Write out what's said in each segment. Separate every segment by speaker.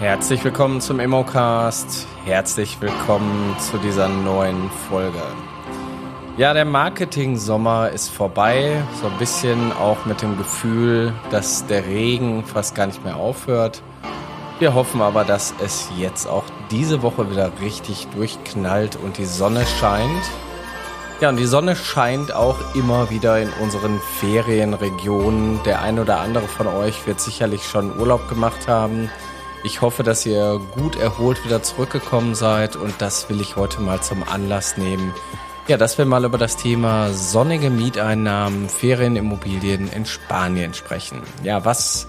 Speaker 1: Herzlich willkommen zum Immocast. Herzlich willkommen zu dieser neuen Folge. Ja, der Marketing-Sommer ist vorbei. So ein bisschen auch mit dem Gefühl, dass der Regen fast gar nicht mehr aufhört. Wir hoffen aber, dass es jetzt auch diese Woche wieder richtig durchknallt und die Sonne scheint. Ja, und die Sonne scheint auch immer wieder in unseren Ferienregionen. Der ein oder andere von euch wird sicherlich schon Urlaub gemacht haben. Ich hoffe, dass ihr gut erholt wieder zurückgekommen seid und das will ich heute mal zum Anlass nehmen. Ja, dass wir mal über das Thema sonnige Mieteinnahmen, Ferienimmobilien in Spanien sprechen. Ja, was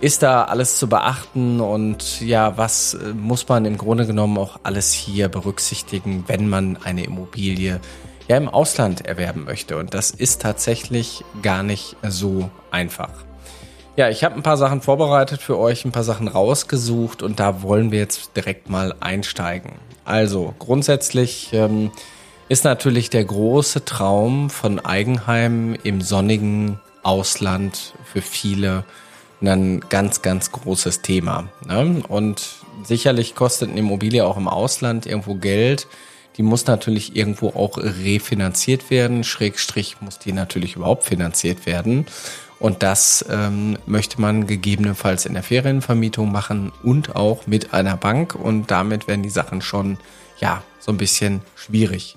Speaker 1: ist da alles zu beachten und ja, was äh, muss man im Grunde genommen auch alles hier berücksichtigen, wenn man eine Immobilie ja im Ausland erwerben möchte? Und das ist tatsächlich gar nicht so einfach. Ja, ich habe ein paar Sachen vorbereitet für euch, ein paar Sachen rausgesucht und da wollen wir jetzt direkt mal einsteigen. Also grundsätzlich ähm, ist natürlich der große Traum von Eigenheim im sonnigen Ausland für viele ein ganz, ganz großes Thema. Ne? Und sicherlich kostet eine Immobilie auch im Ausland irgendwo Geld. Die muss natürlich irgendwo auch refinanziert werden. Schrägstrich muss die natürlich überhaupt finanziert werden. Und das ähm, möchte man gegebenenfalls in der Ferienvermietung machen und auch mit einer Bank. Und damit werden die Sachen schon, ja, so ein bisschen schwierig.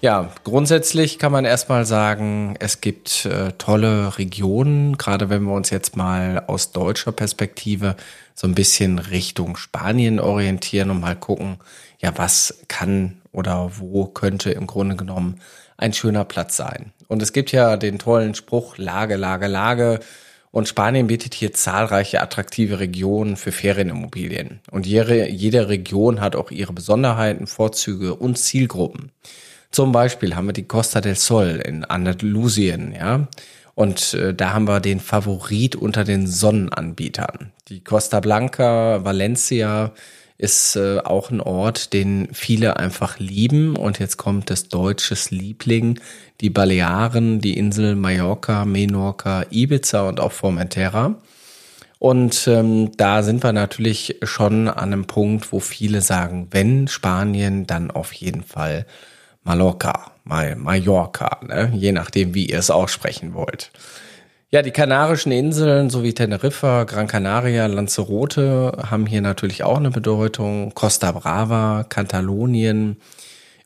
Speaker 1: Ja, grundsätzlich kann man erstmal sagen, es gibt äh, tolle Regionen, gerade wenn wir uns jetzt mal aus deutscher Perspektive so ein bisschen Richtung Spanien orientieren und mal gucken, ja, was kann oder wo könnte im Grunde genommen ein schöner Platz sein. Und es gibt ja den tollen Spruch Lage, Lage, Lage. Und Spanien bietet hier zahlreiche attraktive Regionen für Ferienimmobilien. Und jede, jede Region hat auch ihre Besonderheiten, Vorzüge und Zielgruppen. Zum Beispiel haben wir die Costa del Sol in Andalusien, ja. Und äh, da haben wir den Favorit unter den Sonnenanbietern. Die Costa Blanca, Valencia, ist äh, auch ein Ort, den viele einfach lieben. Und jetzt kommt das deutsches Liebling, die Balearen, die Insel Mallorca, Menorca, Ibiza und auch Formentera. Und ähm, da sind wir natürlich schon an einem Punkt, wo viele sagen, wenn Spanien, dann auf jeden Fall Mallorca, Mallorca, ne? je nachdem, wie ihr es aussprechen wollt. Ja, die Kanarischen Inseln sowie Teneriffa, Gran Canaria, Lanzarote haben hier natürlich auch eine Bedeutung. Costa Brava, Katalonien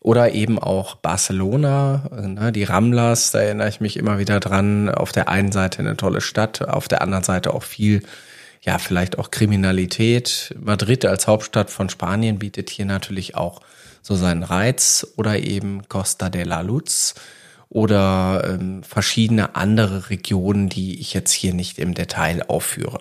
Speaker 1: oder eben auch Barcelona, ne, die Ramblas, da erinnere ich mich immer wieder dran. Auf der einen Seite eine tolle Stadt, auf der anderen Seite auch viel, ja, vielleicht auch Kriminalität. Madrid als Hauptstadt von Spanien bietet hier natürlich auch so seinen Reiz oder eben Costa de la Luz oder ähm, verschiedene andere Regionen, die ich jetzt hier nicht im Detail aufführe.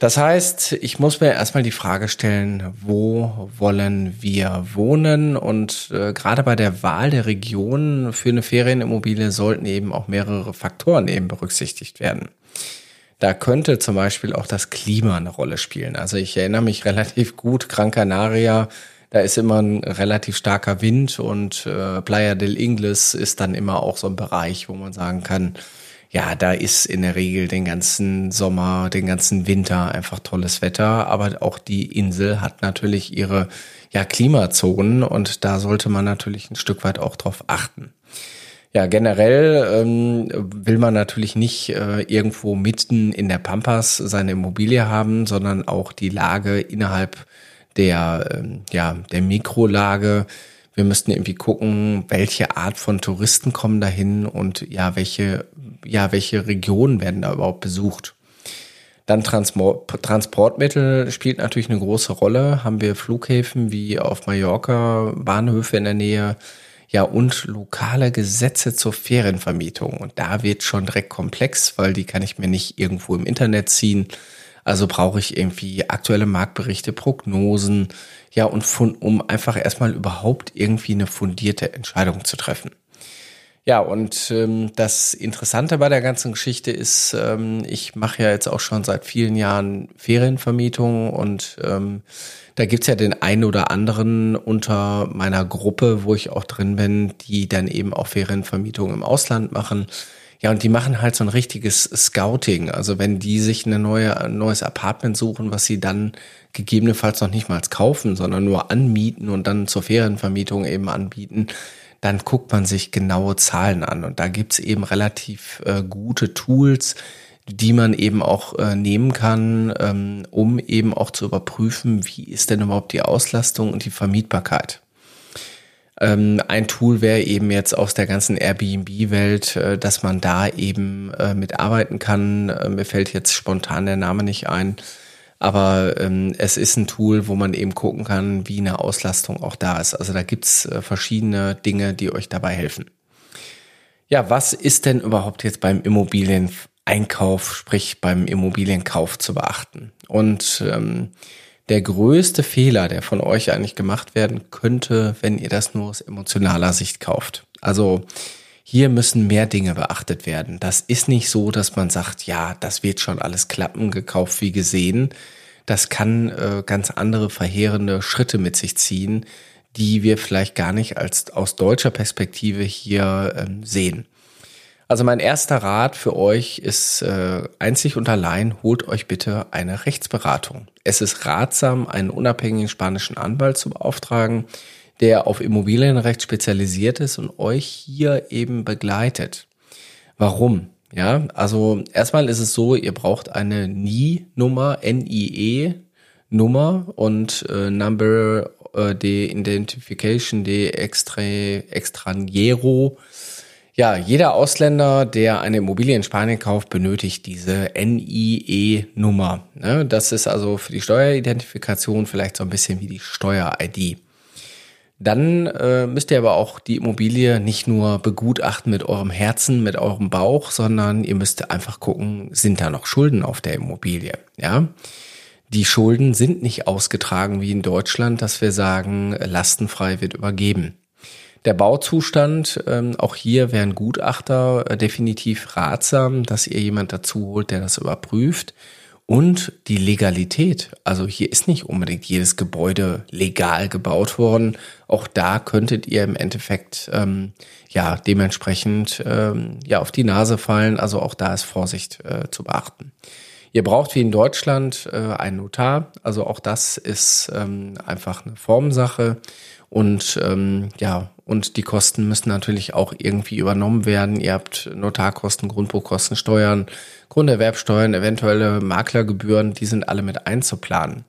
Speaker 1: Das heißt, ich muss mir erstmal die Frage stellen, wo wollen wir wohnen? Und äh, gerade bei der Wahl der Region für eine Ferienimmobilie sollten eben auch mehrere Faktoren eben berücksichtigt werden. Da könnte zum Beispiel auch das Klima eine Rolle spielen. Also ich erinnere mich relativ gut, Gran Canaria da ist immer ein relativ starker Wind und äh, Playa del Ingles ist dann immer auch so ein Bereich, wo man sagen kann, ja, da ist in der Regel den ganzen Sommer, den ganzen Winter einfach tolles Wetter, aber auch die Insel hat natürlich ihre ja, Klimazonen und da sollte man natürlich ein Stück weit auch drauf achten. Ja, generell ähm, will man natürlich nicht äh, irgendwo mitten in der Pampas seine Immobilie haben, sondern auch die Lage innerhalb der, ähm, ja, der Mikrolage. Wir müssten irgendwie gucken, welche Art von Touristen kommen dahin und ja, welche, ja, welche Regionen werden da überhaupt besucht. Dann Transport, Transportmittel spielt natürlich eine große Rolle. Haben wir Flughäfen wie auf Mallorca, Bahnhöfe in der Nähe, ja, und lokale Gesetze zur Ferienvermietung. Und da wird schon direkt komplex, weil die kann ich mir nicht irgendwo im Internet ziehen, also brauche ich irgendwie aktuelle Marktberichte, Prognosen, ja, und von, um einfach erstmal überhaupt irgendwie eine fundierte Entscheidung zu treffen. Ja, und ähm, das Interessante bei der ganzen Geschichte ist, ähm, ich mache ja jetzt auch schon seit vielen Jahren Ferienvermietung und ähm, da gibt's ja den einen oder anderen unter meiner Gruppe, wo ich auch drin bin, die dann eben auch Ferienvermietung im Ausland machen Ja, und die machen halt so ein richtiges Scouting. Also wenn die sich eine neue, ein neues Apartment suchen, was sie dann gegebenenfalls noch nicht mal kaufen, sondern nur anmieten und dann zur Ferienvermietung eben anbieten, dann guckt man sich genaue Zahlen an. Und da gibt's eben relativ äh, gute Tools, die man eben auch äh, nehmen kann, ähm, um eben auch zu überprüfen, wie ist denn überhaupt die Auslastung und die Vermietbarkeit. Ähm, ein Tool wäre eben jetzt aus der ganzen Airbnb-Welt, äh, dass man da eben äh, mitarbeiten kann. Äh, mir fällt jetzt spontan der Name nicht ein. Aber ähm, es ist ein Tool, wo man eben gucken kann, wie eine Auslastung auch da ist. Also da gibt's äh, verschiedene Dinge, die euch dabei helfen. Ja, was ist denn überhaupt jetzt beim Immobilieneinkauf, sprich beim Immobilienkauf zu beachten? Und ähm, der größte Fehler, der von euch eigentlich gemacht werden könnte, wenn ihr das nur aus emotionaler Sicht kauft. Also hier müssen mehr Dinge beachtet werden. Das ist nicht so, dass man sagt, ja, das wird schon alles klappen, gekauft wie gesehen. Das kann äh, ganz andere verheerende Schritte mit sich ziehen, die wir vielleicht gar nicht als aus deutscher Perspektive hier ähm, sehen. Also mein erster Rat für euch ist äh, einzig und allein, holt euch bitte eine Rechtsberatung. Es ist ratsam, einen unabhängigen spanischen Anwalt zu beauftragen, der auf Immobilienrecht spezialisiert ist und euch hier eben begleitet. Warum? Ja, also erstmal ist es so, ihr braucht eine NIE-Nummer, N-I-E-Nummer und äh, Number äh, de Identification de extra, Extranjero. Ja, jeder Ausländer, der eine Immobilie in Spanien kauft, benötigt diese NIE-Nummer. Ne? Das ist also für die Steueridentifikation vielleicht so ein bisschen wie die Steuer-ID. Dann äh, müsst ihr aber auch die Immobilie nicht nur begutachten mit eurem Herzen, mit eurem Bauch, sondern ihr müsst einfach gucken, sind da noch Schulden auf der Immobilie? Ja. Die Schulden sind nicht ausgetragen wie in Deutschland, dass wir sagen, lastenfrei wird übergeben. Der Bauzustand, ähm, auch hier wären Gutachter äh, definitiv ratsam, dass ihr jemand dazu holt, der das überprüft und die Legalität. Also hier ist nicht unbedingt jedes Gebäude legal gebaut worden. Auch da könntet ihr im Endeffekt ähm, ja dementsprechend ähm, ja auf die Nase fallen. Also auch da ist Vorsicht äh, zu beachten. Ihr braucht wie in Deutschland äh, einen Notar. Also auch das ist ähm, einfach eine Formsache. Und ähm, ja, und die Kosten müssen natürlich auch irgendwie übernommen werden. Ihr habt Notarkosten, Grundbuchkosten, Steuern, Grunderwerbsteuern, eventuelle Maklergebühren, die sind alle mit einzuplanen.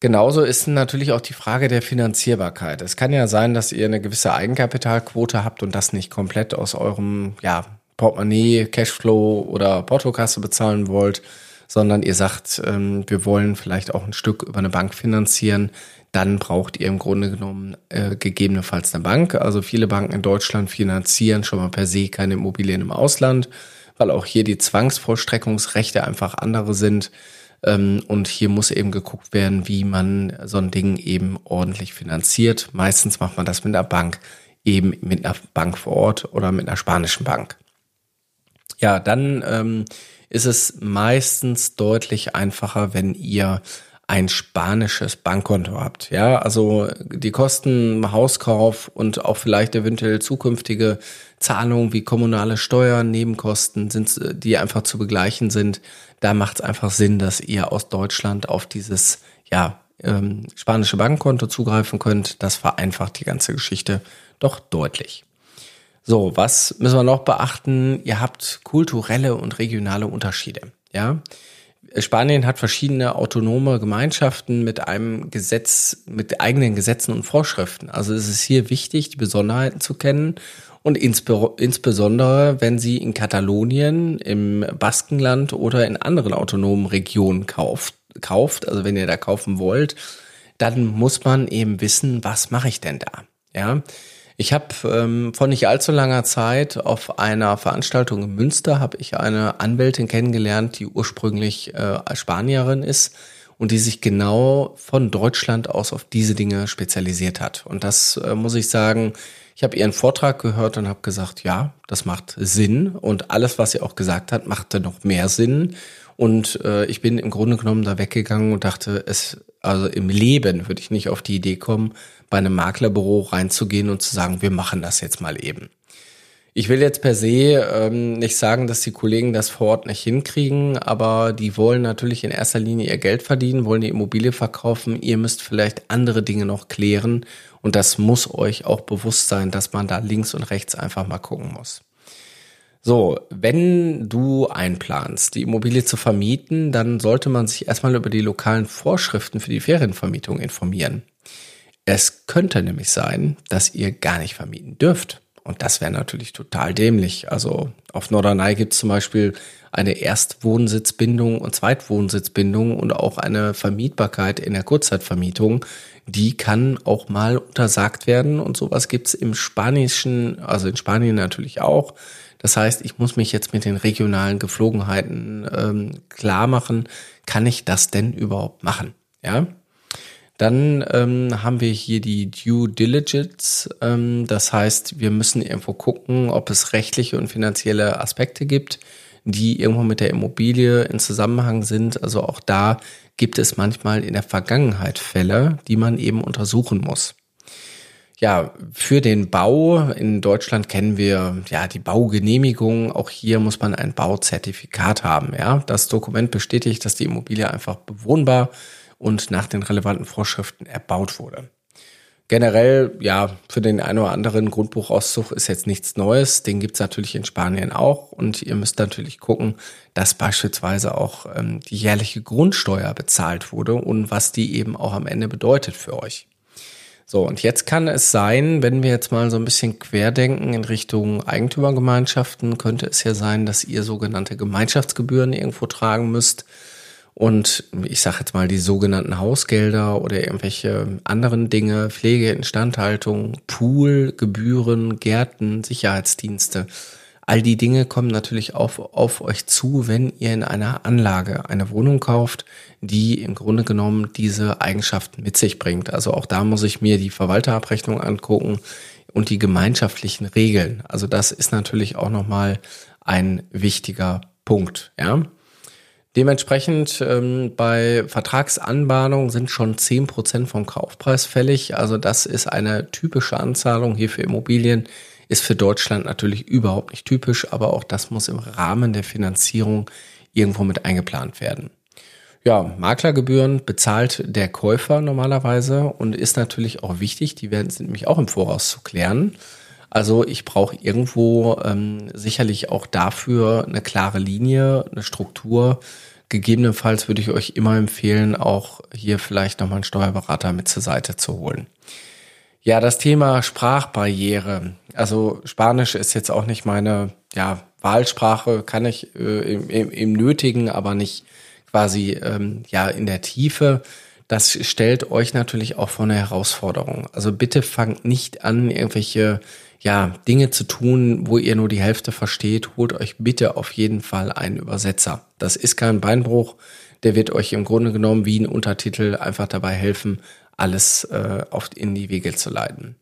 Speaker 1: Genauso ist natürlich auch die Frage der Finanzierbarkeit. Es kann ja sein, dass ihr eine gewisse Eigenkapitalquote habt und das nicht komplett aus eurem ja, Portemonnaie, Cashflow oder Portokasse bezahlen wollt, sondern ihr sagt, ähm, wir wollen vielleicht auch ein Stück über eine Bank finanzieren dann braucht ihr im Grunde genommen äh, gegebenenfalls eine Bank. Also viele Banken in Deutschland finanzieren schon mal per se keine Immobilien im Ausland, weil auch hier die Zwangsvollstreckungsrechte einfach andere sind. Ähm, und hier muss eben geguckt werden, wie man so ein Ding eben ordentlich finanziert. Meistens macht man das mit einer Bank, eben mit einer Bank vor Ort oder mit einer spanischen Bank. Ja, dann ähm, ist es meistens deutlich einfacher, wenn ihr ein spanisches Bankkonto habt. Ja, also die Kosten Hauskauf und auch vielleicht eventuell zukünftige Zahlungen wie kommunale Steuern, Nebenkosten sind, die einfach zu begleichen sind. Da macht es einfach Sinn, dass ihr aus Deutschland auf dieses, ja, ähm, spanische Bankkonto zugreifen könnt. Das vereinfacht die ganze Geschichte doch deutlich. So, was müssen wir noch beachten? Ihr habt kulturelle und regionale Unterschiede. Ja, Spanien hat verschiedene autonome Gemeinschaften mit einem Gesetz, mit eigenen Gesetzen und Vorschriften. Also es ist hier wichtig, die Besonderheiten zu kennen und insbesondere, wenn Sie in Katalonien, im Baskenland oder in anderen autonomen Regionen kauft, kauft, also wenn ihr da kaufen wollt, dann muss man eben wissen, was mache ich denn da? Ja, ich habe ähm, vor nicht allzu langer Zeit auf einer Veranstaltung in Münster habe ich eine Anwältin kennengelernt, die ursprünglich äh, Spanierin ist und die sich genau von Deutschland aus auf diese Dinge spezialisiert hat. Und das äh, muss ich sagen, ich habe ihren Vortrag gehört und habe gesagt, ja, das macht Sinn und alles, was sie auch gesagt hat, machte noch mehr Sinn. Und äh, ich bin im Grunde genommen da weggegangen und dachte, es, also im Leben würde ich nicht auf die Idee kommen, bei einem Maklerbüro reinzugehen und zu sagen, wir machen das jetzt mal eben. Ich will jetzt per se ähm, nicht sagen, dass die Kollegen das vor Ort nicht hinkriegen, aber die wollen natürlich in erster Linie ihr Geld verdienen, wollen die Immobilie verkaufen. Ihr müsst vielleicht andere Dinge noch klären und das muss euch auch bewusst sein, dass man da links und rechts einfach mal gucken muss. So, wenn du einplanst, die Immobilie zu vermieten, dann sollte man sich erstmal über die lokalen Vorschriften für die Ferienvermietung informieren. Es könnte nämlich sein, dass ihr gar nicht vermieten dürft. Und das wäre natürlich total dämlich. Also auf Norderney gibt es zum Beispiel eine Erstwohnsitzbindung und Zweitwohnsitzbindung und auch eine Vermietbarkeit in der Kurzzeitvermietung. Die kann auch mal untersagt werden und sowas gibt's im Spanischen, also in Spanien natürlich auch. Das heißt, ich muss mich jetzt mit den regionalen Geflogenheiten ähm, klar machen, kann ich das denn überhaupt machen? Ja, dann ähm, haben wir hier die Due Diligence. Ähm, das heißt, wir müssen irgendwo gucken, ob es rechtliche und finanzielle Aspekte gibt, die irgendwo mit der Immobilie in Zusammenhang sind. Also auch da gibt es manchmal in der Vergangenheit Fälle, die man eben untersuchen muss. Ja, für den Bau in Deutschland kennen wir ja die Baugenehmigung. Auch hier muss man ein Bauzertifikat haben. Ja, das Dokument bestätigt, dass die Immobilie einfach bewohnbar und nach den relevanten Vorschriften erbaut wurde. Generell, ja, für den einen oder anderen Grundbuchauszug ist jetzt nichts Neues. Den gibt's natürlich in Spanien auch. Und ihr müsst natürlich gucken, dass beispielsweise auch ähm, die jährliche Grundsteuer bezahlt wurde und was die eben auch am Ende bedeutet für euch. So, und jetzt kann es sein, wenn wir jetzt mal so ein bisschen querdenken in Richtung Eigentümergemeinschaften, könnte es ja sein, dass ihr sogenannte Gemeinschaftsgebühren irgendwo tragen müsst und ich sage jetzt mal die sogenannten Hausgelder oder irgendwelche anderen Dinge, Pflege, Instandhaltung, Pool, Gebühren, Gärten, Sicherheitsdienste. All die Dinge kommen natürlich auf, auf euch zu, wenn ihr in einer Anlage eine Wohnung kauft, die im Grunde genommen diese Eigenschaften mit sich bringt. Also auch da muss ich mir die Verwalterabrechnung angucken und die gemeinschaftlichen Regeln. Also das ist natürlich auch nochmal ein wichtiger Punkt, ja. Dementsprechend ähm, bei Vertragsanbahnung sind schon zehn Prozent vom Kaufpreis fällig. Also das ist eine typische Anzahlung hier für Immobilien. Ist für Deutschland natürlich überhaupt nicht typisch, aber auch das muss im Rahmen der Finanzierung irgendwo mit eingeplant werden. Ja, Maklergebühren bezahlt der Käufer normalerweise und ist natürlich auch wichtig. Die werden sind nämlich auch im Voraus zu klären. Also ich brauche irgendwo ähm, sicherlich auch dafür eine klare Linie, eine Struktur. Gegebenenfalls würde ich euch immer empfehlen, auch hier vielleicht nochmal einen Steuerberater mit zur Seite zu holen. Ja, das Thema Sprachbarriere. Also Spanisch ist jetzt auch nicht meine ja, Wahlsprache, kann ich äh, im, im, im Nötigen, aber nicht quasi ähm, ja in der Tiefe. Das stellt euch natürlich auch vor eine Herausforderung. Also bitte fangt nicht an, irgendwelche ja, Dinge zu tun, wo ihr nur die Hälfte versteht, holt euch bitte auf jeden Fall einen Übersetzer. Das ist kein Beinbruch, der wird euch im Grunde genommen wie ein Untertitel einfach dabei helfen, alles äh, auf, in die Wege zu leiten.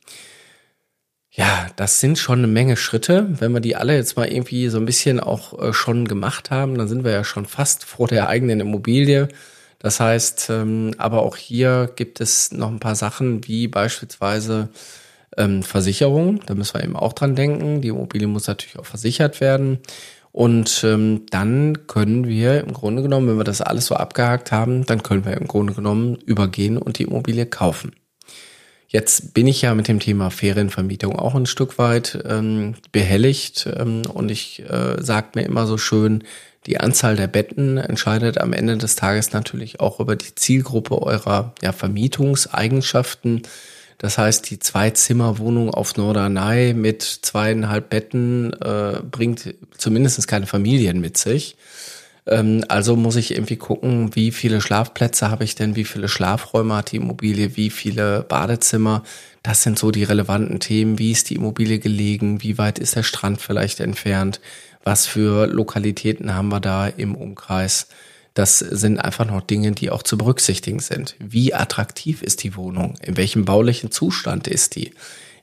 Speaker 1: Ja, das sind schon eine Menge Schritte. Wenn wir die alle jetzt mal irgendwie so ein bisschen auch äh, schon gemacht haben, dann sind wir ja schon fast vor der eigenen Immobilie. Das heißt, ähm, aber auch hier gibt es noch ein paar Sachen, wie beispielsweise ähm, Versicherung, da müssen wir eben auch dran denken. Die Immobilie muss natürlich auch versichert werden. Und ähm, dann können wir im Grunde genommen, wenn wir das alles so abgehakt haben, dann können wir im Grunde genommen übergehen und die Immobilie kaufen. Jetzt bin ich ja mit dem Thema Ferienvermietung auch ein Stück weit ähm, behelligt ähm, und ich äh, sage mir immer so schön, die Anzahl der Betten entscheidet am Ende des Tages natürlich auch über die Zielgruppe eurer ja, Vermietungseigenschaften. Das heißt, die Zwei-Zimmer-Wohnung auf Norderney mit zweieinhalb Betten äh, bringt zumindest keine Familien mit sich. Ähm, also muss ich irgendwie gucken, wie viele Schlafplätze habe ich denn, wie viele Schlafräume hat die Immobilie, wie viele Badezimmer. Das sind so die relevanten Themen. Wie ist die Immobilie gelegen? Wie weit ist der Strand vielleicht entfernt? Was für Lokalitäten haben wir da im Umkreis? Das sind einfach noch Dinge, die auch zu berücksichtigen sind. Wie attraktiv ist die Wohnung? In welchem baulichen Zustand ist die?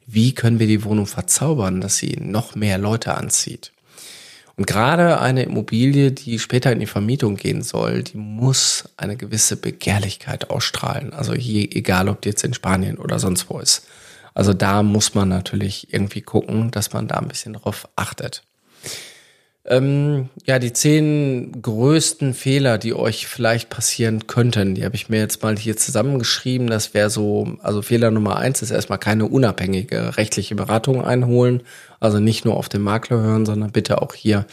Speaker 1: Wie können wir die Wohnung verzaubern, dass sie noch mehr Leute anzieht? Und gerade eine Immobilie, die später in die Vermietung gehen soll, die muss eine gewisse Begehrlichkeit ausstrahlen. Also hier, egal ob die jetzt in Spanien oder sonst wo ist. Also da muss man natürlich irgendwie gucken, dass man da ein bisschen drauf achtet. Ähm, ja, die zehn größten Fehler, die euch vielleicht passieren könnten, die habe ich mir jetzt mal hier zusammengeschrieben. Das wäre so, also Fehler Nummer eins ist erstmal keine unabhängige rechtliche Beratung einholen. Also nicht nur auf den Makler hören, sondern bitte auch hier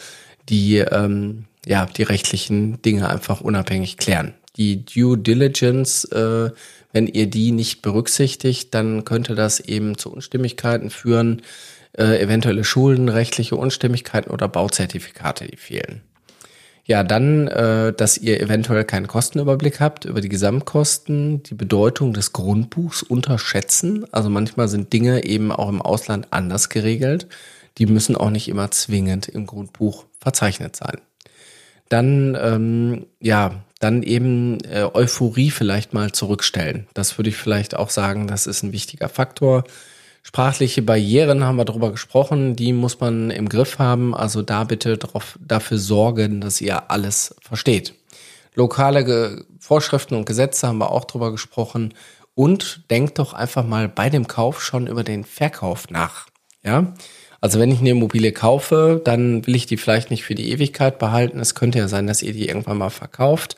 Speaker 1: die, ähm, ja, die rechtlichen Dinge einfach unabhängig klären. Die Due Diligence, äh, wenn ihr die nicht berücksichtigt, dann könnte das eben zu Unstimmigkeiten führen äh, eventuelle Schulden, rechtliche Unstimmigkeiten oder Bauzertifikate, die fehlen. Ja, dann, äh, dass ihr eventuell keinen Kostenüberblick habt über die Gesamtkosten, die Bedeutung des Grundbuchs unterschätzen. Also manchmal sind Dinge eben auch im Ausland anders geregelt. Die müssen auch nicht immer zwingend im Grundbuch verzeichnet sein. Dann, ähm, ja, dann eben äh, Euphorie vielleicht mal zurückstellen. Das würde ich vielleicht auch sagen, das ist ein wichtiger Faktor. Sprachliche Barrieren haben wir darüber gesprochen, die muss man im Griff haben. Also da bitte drauf, dafür sorgen, dass ihr alles versteht. Lokale Ge Vorschriften und Gesetze haben wir auch drüber gesprochen. Und denkt doch einfach mal bei dem Kauf schon über den Verkauf nach. Ja, also wenn ich eine Immobilie kaufe, dann will ich die vielleicht nicht für die Ewigkeit behalten. Es könnte ja sein, dass ihr die irgendwann mal verkauft.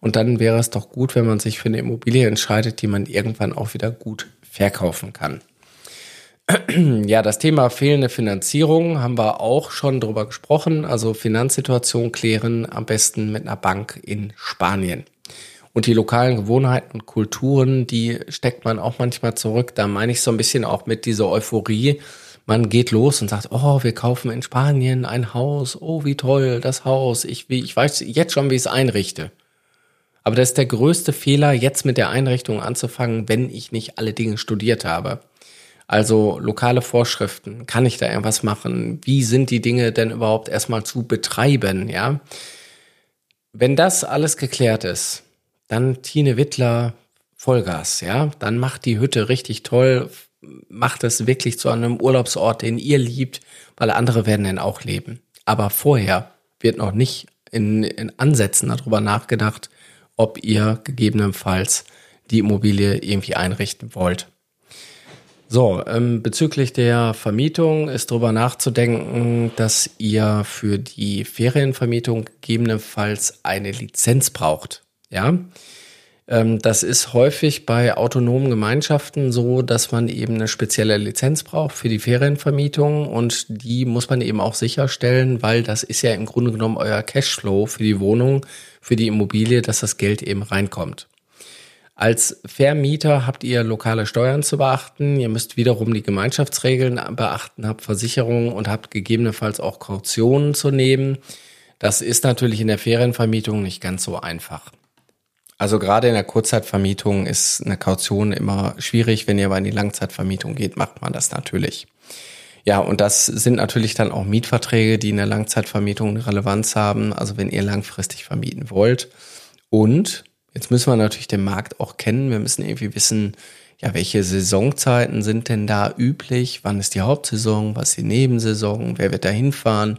Speaker 1: Und dann wäre es doch gut, wenn man sich für eine Immobilie entscheidet, die man irgendwann auch wieder gut verkaufen kann. Ja, das Thema fehlende Finanzierung haben wir auch schon drüber gesprochen. Also Finanzsituation klären am besten mit einer Bank in Spanien. Und die lokalen Gewohnheiten und Kulturen, die steckt man auch manchmal zurück. Da meine ich so ein bisschen auch mit dieser Euphorie. Man geht los und sagt, oh, wir kaufen in Spanien ein Haus. Oh, wie toll, das Haus. Ich, ich weiß jetzt schon, wie ich es einrichte. Aber das ist der größte Fehler, jetzt mit der Einrichtung anzufangen, wenn ich nicht alle Dinge studiert habe. Also lokale Vorschriften, kann ich da irgendwas machen? Wie sind die Dinge denn überhaupt erstmal zu betreiben, ja? Wenn das alles geklärt ist, dann Tine Wittler Vollgas, ja? Dann macht die Hütte richtig toll, macht es wirklich zu einem Urlaubsort, den ihr liebt, weil andere werden dann auch leben. Aber vorher wird noch nicht in, in Ansätzen darüber nachgedacht, ob ihr gegebenenfalls die Immobilie irgendwie einrichten wollt. So, ähm, bezüglich der Vermietung ist darüber nachzudenken, dass ihr für die Ferienvermietung gegebenenfalls eine Lizenz braucht. Ja, ähm, das ist häufig bei autonomen Gemeinschaften so, dass man eben eine spezielle Lizenz braucht für die Ferienvermietung und die muss man eben auch sicherstellen, weil das ist ja im Grunde genommen euer Cashflow für die Wohnung, für die Immobilie, dass das Geld eben reinkommt. Als Vermieter habt ihr lokale Steuern zu beachten. Ihr müsst wiederum die Gemeinschaftsregeln beachten, habt Versicherungen und habt gegebenenfalls auch Kautionen zu nehmen. Das ist natürlich in der Ferienvermietung nicht ganz so einfach. Also gerade in der Kurzzeitvermietung ist eine Kaution immer schwierig. Wenn ihr aber in die Langzeitvermietung geht, macht man das natürlich. Ja, und das sind natürlich dann auch Mietverträge, die in der Langzeitvermietung eine Relevanz haben. Also wenn ihr langfristig vermieten wollt. Und Jetzt müssen wir natürlich den Markt auch kennen. Wir müssen irgendwie wissen, ja, welche Saisonzeiten sind denn da üblich? Wann ist die Hauptsaison? Was ist die Nebensaison? Wer wird da hinfahren?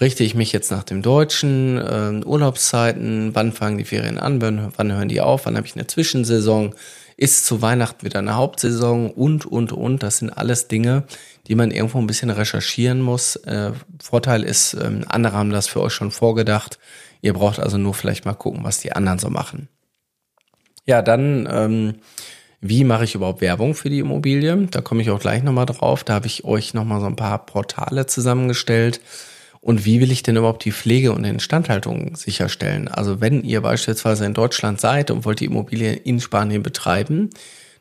Speaker 1: Richte ich mich jetzt nach dem deutschen äh, Urlaubszeiten? Wann fangen die Ferien an? Wann, wann hören die auf? Wann habe ich eine Zwischensaison? Ist zu Weihnachten wieder eine Hauptsaison? Und, und, und. Das sind alles Dinge, die man irgendwo ein bisschen recherchieren muss. Äh, Vorteil ist, äh, andere haben das für euch schon vorgedacht. Ihr braucht also nur vielleicht mal gucken, was die anderen so machen. Ja, dann, ähm, wie mache ich überhaupt Werbung für die Immobilie? Da komme ich auch gleich nochmal drauf. Da habe ich euch nochmal so ein paar Portale zusammengestellt. Und wie will ich denn überhaupt die Pflege und Instandhaltung sicherstellen? Also wenn ihr beispielsweise in Deutschland seid und wollt die Immobilie in Spanien betreiben,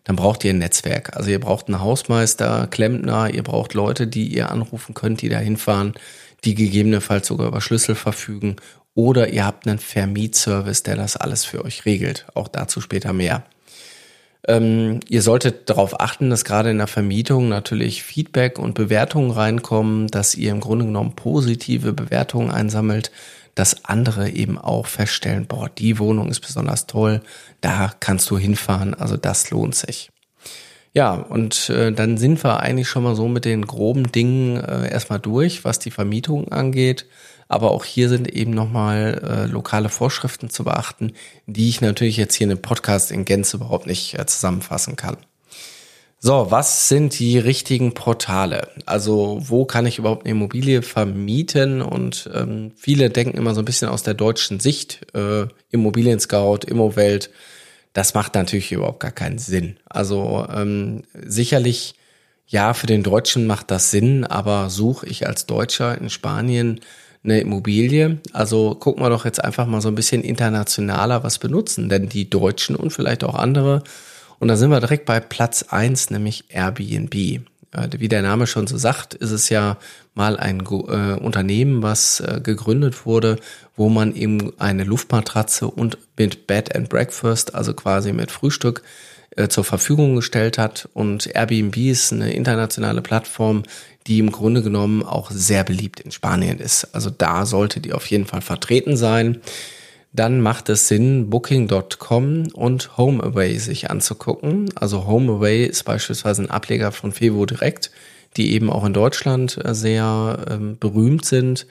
Speaker 1: dann braucht ihr ein Netzwerk. Also ihr braucht einen Hausmeister, Klempner, ihr braucht Leute, die ihr anrufen könnt, die da hinfahren, die gegebenenfalls sogar über Schlüssel verfügen oder ihr habt einen Vermietservice, der das alles für euch regelt. Auch dazu später mehr. Ähm, ihr solltet darauf achten, dass gerade in der Vermietung natürlich Feedback und Bewertungen reinkommen, dass ihr im Grunde genommen positive Bewertungen einsammelt, dass andere eben auch feststellen, boah, die Wohnung ist besonders toll, da kannst du hinfahren, also das lohnt sich. Ja, und äh, dann sind wir eigentlich schon mal so mit den groben Dingen äh, erstmal durch, was die Vermietung angeht. Aber auch hier sind eben nochmal äh, lokale Vorschriften zu beachten, die ich natürlich jetzt hier in dem Podcast in Gänze überhaupt nicht äh, zusammenfassen kann. So, was sind die richtigen Portale? Also wo kann ich überhaupt eine Immobilie vermieten? Und ähm, viele denken immer so ein bisschen aus der deutschen Sicht, äh, Immobilien Scout, Immowelt, das macht natürlich überhaupt gar keinen Sinn. Also ähm, sicherlich, ja, für den Deutschen macht das Sinn, aber suche ich als Deutscher in Spanien eine Immobilie. Also gucken wir doch jetzt einfach mal so ein bisschen internationaler was benutzen, denn die Deutschen und vielleicht auch andere und da sind wir direkt bei Platz eins, nämlich Airbnb. Äh, wie der Name schon so sagt, ist es ja mal ein äh, Unternehmen, was äh, gegründet wurde, wo man eben eine Luftmatratze und mit Bed and Breakfast, also quasi mit Frühstück, äh, zur Verfügung gestellt hat. Und Airbnb ist eine internationale Plattform, die im Grunde genommen auch sehr beliebt in Spanien ist. Also da sollte die auf jeden Fall vertreten sein dann macht es Sinn, Booking.com und HomeAway sich anzugucken. Also HomeAway ist beispielsweise ein Ableger von Fevo Direkt, die eben auch in Deutschland äh, sehr ähm, berühmt sind.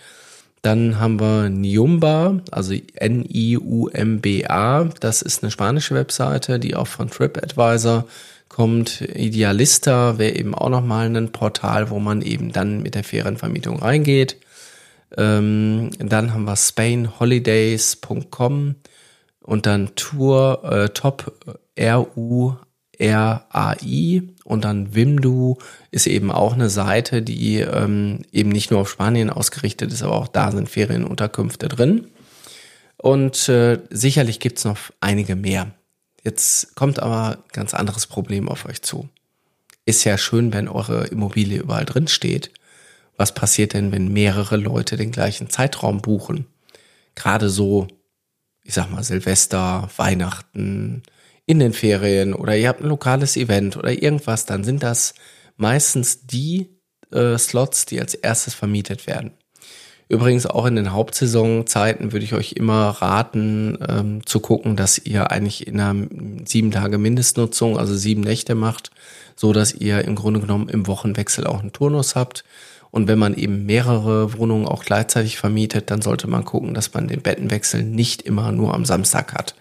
Speaker 1: Dann haben wir Niumba, also N-I-U-M-B-A. Das ist eine spanische Webseite, die auch von TripAdvisor kommt. Idealista wäre eben auch nochmal ein Portal, wo man eben dann mit der Ferienvermietung reingeht. Ähm, dann haben wir spainholidays.com und dann Tour äh, Top R-U R-A-I und dann Wimdu ist eben auch eine Seite, die ähm, eben nicht nur auf Spanien ausgerichtet ist, aber auch da sind Ferienunterkünfte drin. Und äh, sicherlich gibt's noch einige mehr. Jetzt kommt aber ein ganz anderes Problem auf euch zu. Ist ja schön, wenn eure Immobilie überall drin steht was passiert denn, wenn mehrere Leute den gleichen Zeitraum buchen? Gerade so, ich sag mal, Silvester, Weihnachten, in den Ferien oder ihr habt ein lokales Event oder irgendwas, dann sind das meistens die äh, Slots, die als erstes vermietet werden. Übrigens auch in den Hauptsaisonzeiten würde ich euch immer raten, ähm, zu gucken, dass ihr eigentlich in einer sieben Tage Mindestnutzung, also sieben Nächte macht, so dass ihr im Grunde genommen im Wochenwechsel auch einen Turnus habt und wenn man eben mehrere Wohnungen auch gleichzeitig vermietet, dann sollte man gucken, dass man den Bettenwechsel nicht immer nur am Samstag hat.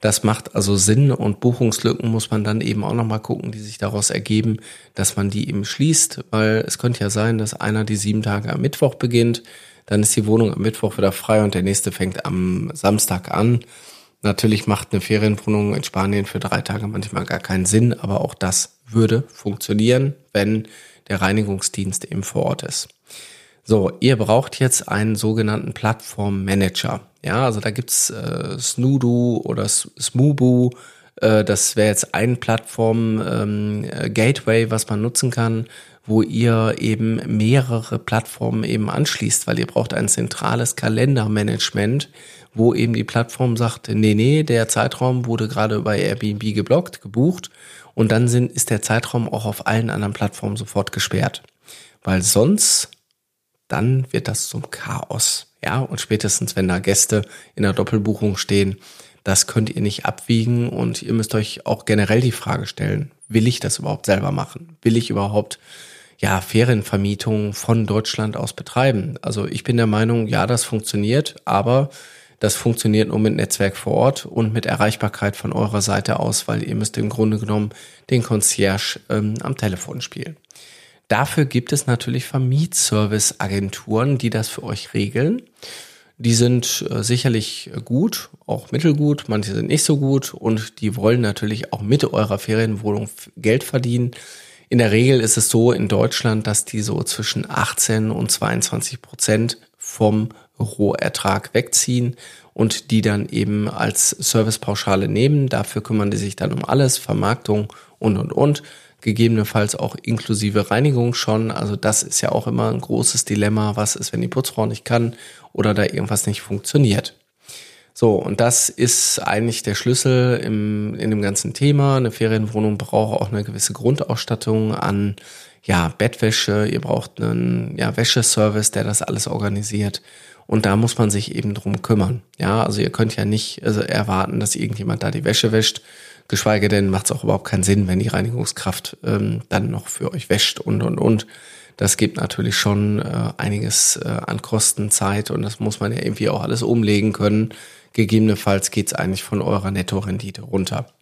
Speaker 1: Das macht also Sinn und Buchungslücken muss man dann eben auch nochmal gucken, die sich daraus ergeben, dass man die eben schließt, weil es könnte ja sein, dass einer die sieben Tage am Mittwoch beginnt, dann ist die Wohnung am Mittwoch wieder frei und der nächste fängt am Samstag an. Natürlich macht eine Ferienwohnung in Spanien für drei Tage manchmal gar keinen Sinn, aber auch das würde funktionieren, wenn der Reinigungsdienst eben vor Ort ist. So, ihr braucht jetzt einen sogenannten Plattformmanager. Ja, also da gibt's äh, Snoodo oder Smoobu. Äh, das wäre jetzt ein Plattform-Gateway, ähm, was man nutzen kann, wo ihr eben mehrere Plattformen eben anschließt, weil ihr braucht ein zentrales Kalendermanagement, wo eben die Plattform sagt, nee, nee, der Zeitraum wurde gerade bei Airbnb geblockt, gebucht und dann sind, ist der Zeitraum auch auf allen anderen Plattformen sofort gesperrt. Weil sonst, dann wird das zum Chaos. Ja, und spätestens, wenn da Gäste in der Doppelbuchung stehen, das könnt ihr nicht abwiegen und ihr müsst euch auch generell die Frage stellen, will ich das überhaupt selber machen? Will ich überhaupt ja, Ferienvermietung von Deutschland aus betreiben? Also ich bin der Meinung, ja, das funktioniert, aber das funktioniert nur mit Netzwerk vor Ort und mit Erreichbarkeit von eurer Seite aus, weil ihr müsst im Grunde genommen den Concierge ähm, am Telefon spielen. Dafür gibt es natürlich Vermietservice-Agenturen, die das für euch regeln. Die sind äh, sicherlich gut, auch mittelgut, manche sind nicht so gut und die wollen natürlich auch mit eurer Ferienwohnung Geld verdienen. In der Regel ist es so in Deutschland, dass die so zwischen 18 und 22 Prozent vom Rohertrag wegziehen und die dann eben als Servicepauschale nehmen. Dafür kümmern die sich dann um alles, Vermarktung und, und, und. Gegebenenfalls auch inklusive Reinigung schon. Also das ist ja auch immer ein großes Dilemma. Was ist, wenn die Putzfrau nicht kann oder da irgendwas nicht funktioniert? So, und das ist eigentlich der Schlüssel im, in dem ganzen Thema. Eine Ferienwohnung braucht auch eine gewisse Grundausstattung an ja, Bettwäsche, ihr braucht einen ja, Wäscheservice, der das alles organisiert. Und da muss man sich eben drum kümmern. Ja, also ihr könnt ja nicht also erwarten, dass irgendjemand da die Wäsche wäscht. Geschweige denn macht es auch überhaupt keinen Sinn, wenn die Reinigungskraft ähm, dann noch für euch wäscht und und und. Das gibt natürlich schon äh, einiges äh, an Kosten, Zeit und das muss man ja irgendwie auch alles umlegen können. Gegebenenfalls geht's eigentlich von eurer Nettorendite runter.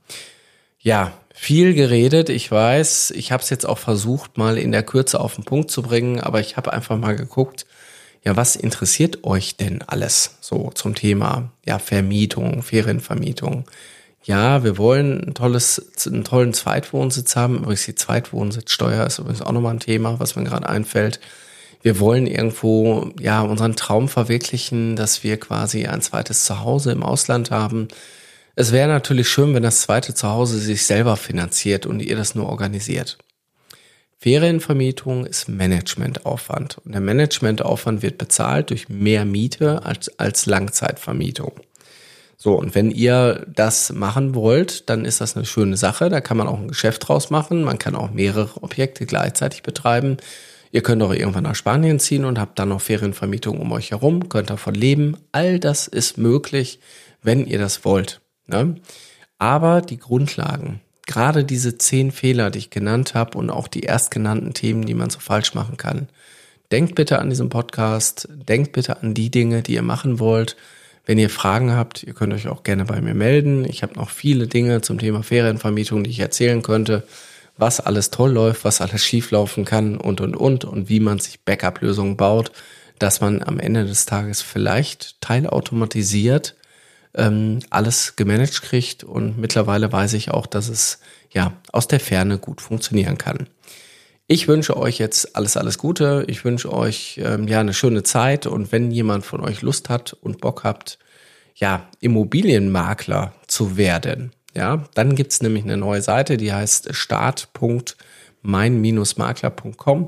Speaker 1: Ja, viel geredet, ich weiß. Ich habe es jetzt auch versucht, mal in der Kürze auf den Punkt zu bringen, aber ich habe einfach mal geguckt, ja, was interessiert euch denn alles so zum Thema ja, Vermietung, Ferienvermietung? Ja, wir wollen ein tolles, einen tollen Zweitwohnsitz haben. Übrigens, die Zweitwohnsitzsteuer ist übrigens auch nochmal ein Thema, was mir gerade einfällt. Wir wollen irgendwo, ja, unseren Traum verwirklichen, dass wir quasi ein zweites Zuhause im Ausland haben. Es wäre natürlich schön, wenn das zweite Zuhause sich selber finanziert und ihr das nur organisiert. Ferienvermietung ist Managementaufwand und der Managementaufwand wird bezahlt durch mehr Miete als, als Langzeitvermietung. So, und wenn ihr das machen wollt, dann ist das eine schöne Sache. Da kann man auch ein Geschäft draus machen. Man kann auch mehrere Objekte gleichzeitig betreiben. Ihr könnt auch irgendwann nach Spanien ziehen und habt dann noch Ferienvermietung um euch herum, könnt davon leben. All das ist möglich, wenn ihr das wollt. Ne? Aber die Grundlagen, gerade diese zehn Fehler, die ich genannt habe und auch die erstgenannten Themen, die man so falsch machen kann. Denkt bitte an diesen Podcast, denkt bitte an die Dinge, die ihr machen wollt wenn ihr Fragen habt, ihr könnt euch auch gerne bei mir melden. Ich habe noch viele Dinge zum Thema Ferienvermietung, die ich erzählen könnte, was alles toll läuft, was alles schief laufen kann und und und und wie man sich Backup-Lösungen baut, dass man am Ende des Tages vielleicht teilautomatisiert ähm, alles gemanagt kriegt und mittlerweile weiß ich auch, dass es ja aus der Ferne gut funktionieren kann. Ich wünsche euch jetzt alles, alles Gute. Ich wünsche euch ähm, ja eine schöne Zeit und wenn jemand von euch Lust hat und Bock habt, ja, Immobilienmakler zu werden, ja, dann gibt's nämlich eine neue Seite, die heißt start.mein-makler.com.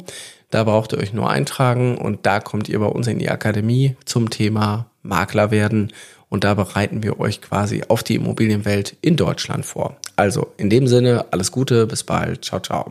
Speaker 1: Da braucht ihr euch nur eintragen und da kommt ihr bei uns in die Akademie zum Thema Makler werden und da bereiten wir euch quasi auf die Immobilienwelt in Deutschland vor. Also in dem Sinne, alles Gute, bis bald, ciao, ciao.